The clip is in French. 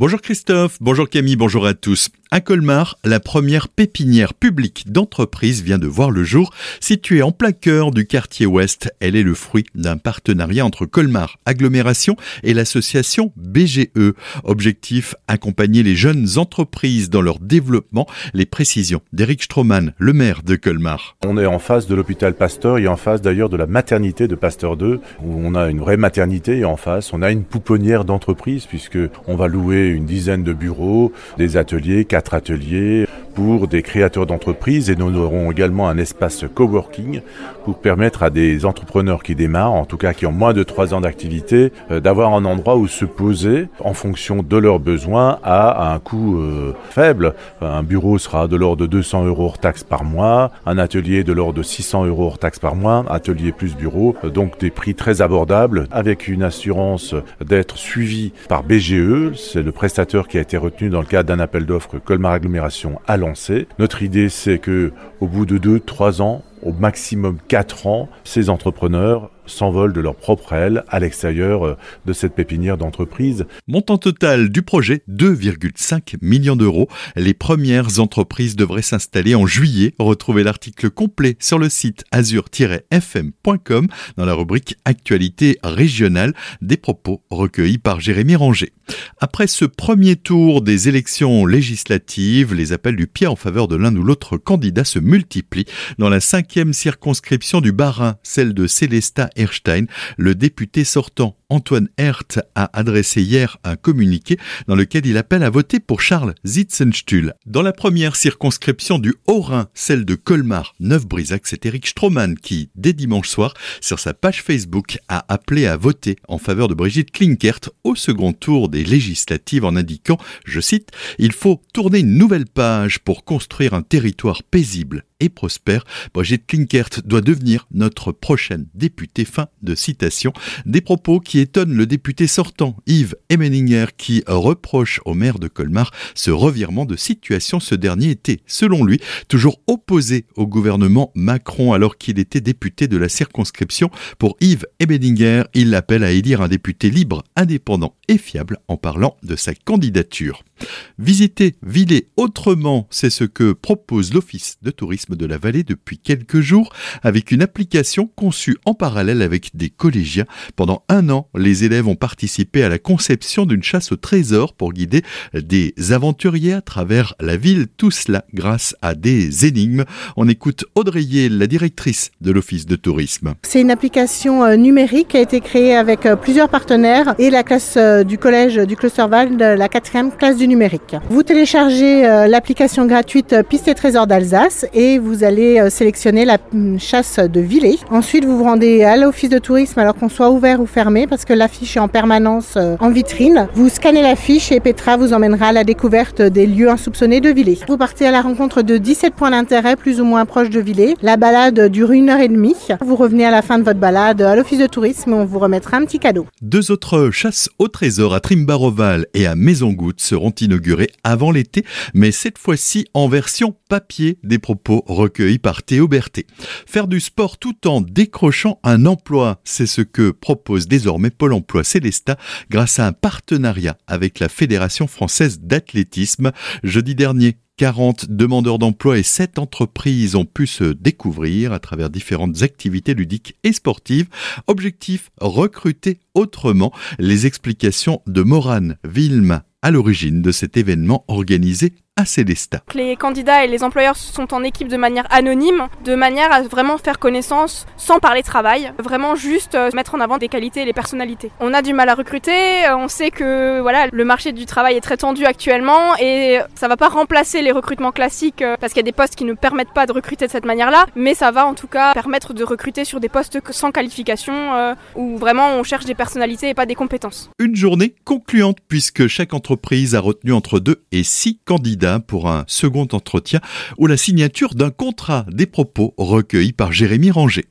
Bonjour Christophe, bonjour Camille, bonjour à tous. À Colmar, la première pépinière publique d'entreprise vient de voir le jour. Située en plein cœur du quartier ouest, elle est le fruit d'un partenariat entre Colmar Agglomération et l'association BGE. Objectif, accompagner les jeunes entreprises dans leur développement. Les précisions d'Éric Stroman, le maire de Colmar. On est en face de l'hôpital Pasteur et en face d'ailleurs de la maternité de Pasteur 2, où on a une vraie maternité et en face on a une pouponnière d'entreprise puisque on va louer une dizaine de bureaux, des ateliers, quatre ateliers pour des créateurs d'entreprises et nous aurons également un espace coworking pour permettre à des entrepreneurs qui démarrent, en tout cas qui ont moins de trois ans d'activité, euh, d'avoir un endroit où se poser en fonction de leurs besoins à, un coût euh, faible. Un bureau sera de l'ordre de 200 euros hors taxe par mois, un atelier de l'ordre de 600 euros hors taxe par mois, atelier plus bureau, euh, donc des prix très abordables avec une assurance d'être suivi par BGE, c'est le prestataire qui a été retenu dans le cadre d'un appel d'offres Colmar Agglomération à Notre idée, c'est que au bout de 2-3 ans, au maximum 4 ans, ces entrepreneurs s'envolent de leur propre aile à l'extérieur euh, de cette pépinière d'entreprise. Montant total du projet 2,5 millions d'euros. Les premières entreprises devraient s'installer en juillet. Retrouvez l'article complet sur le site azur-fm.com dans la rubrique Actualité régionale des propos recueillis par Jérémy Ranger. Après ce premier tour des élections législatives, les appels du pied en faveur de l'un ou l'autre candidat se multiplient. Dans la cinquième circonscription du Bas-Rhin, celle de Célesta Erstein, le député sortant Antoine Herth a adressé hier un communiqué dans lequel il appelle à voter pour Charles Zitzenstuhl. Dans la première circonscription du Haut-Rhin, celle de Colmar, Neuf-Brisac, c'est Eric Stroman qui, dès dimanche soir, sur sa page Facebook, a appelé à voter en faveur de Brigitte Klinkert au second tour des législatives en indiquant, je cite, Il faut tourner une nouvelle page pour construire un territoire paisible et prospère. Brigitte Klinkert doit devenir notre prochaine députée. Fin de citation. Des propos qui étonnent le député sortant, Yves Emeninger, qui reproche au maire de Colmar ce revirement de situation. Ce dernier était, selon lui, toujours opposé au gouvernement Macron alors qu'il était député de la circonscription. Pour Yves Emeninger, il l'appelle à élire un député libre, indépendant et fiable en parlant de sa candidature. Visiter Villers autrement, c'est ce que propose l'Office de tourisme de la vallée depuis quelques jours avec une application conçue en parallèle avec des collégiens. Pendant un an, les élèves ont participé à la conception d'une chasse au trésor pour guider des aventuriers à travers la ville, tout cela grâce à des énigmes. On écoute Audrey la directrice de l'Office de tourisme. C'est une application euh, numérique qui a été créée avec euh, plusieurs partenaires et la classe euh, du collège du Clusterval, la quatrième classe du numérique. Vous téléchargez l'application gratuite Piste et Trésors d'Alsace et vous allez euh, sélectionner la mm, chasse de Villers. Ensuite, vous vous rendez à l'office de tourisme alors qu'on soit ouvert ou fermé parce que l'affiche est en permanence euh, en vitrine. Vous scannez l'affiche et Petra vous emmènera à la découverte des lieux insoupçonnés de Villers. Vous partez à la rencontre de 17 points d'intérêt plus ou moins proches de Villers. La balade dure une heure et demie. Vous revenez à la fin de votre balade à l'office de tourisme et on vous remettra un petit cadeau. Deux autres chasses au trésor à Trimbaroval et à Maison-Goutte seront inaugurées avant l'été, mais cette fois-ci en version papier des propos recueillis par Théo Berthet. Faire du sport tout en décrochant un emploi, c'est ce que propose désormais Pôle emploi Célesta grâce à un partenariat avec la Fédération française d'athlétisme. Jeudi dernier, 40 demandeurs d'emploi et 7 entreprises ont pu se découvrir à travers différentes activités ludiques et sportives. Objectif, recruter autrement. Les explications de Morane Vilma à l'origine de cet événement organisé à Célestat. Les candidats et les employeurs sont en équipe de manière anonyme, de manière à vraiment faire connaissance sans parler travail, vraiment juste euh, mettre en avant des qualités et les personnalités. On a du mal à recruter, euh, on sait que voilà, le marché du travail est très tendu actuellement et ça va pas remplacer les recrutements classiques euh, parce qu'il y a des postes qui ne permettent pas de recruter de cette manière-là, mais ça va en tout cas permettre de recruter sur des postes sans qualification où vraiment on cherche des personnalités et pas des compétences. Une journée concluante puisque chaque entreprise a retenu entre 2 et 6 candidats pour un second entretien ou la signature d'un contrat des propos recueillis par Jérémy Ranger.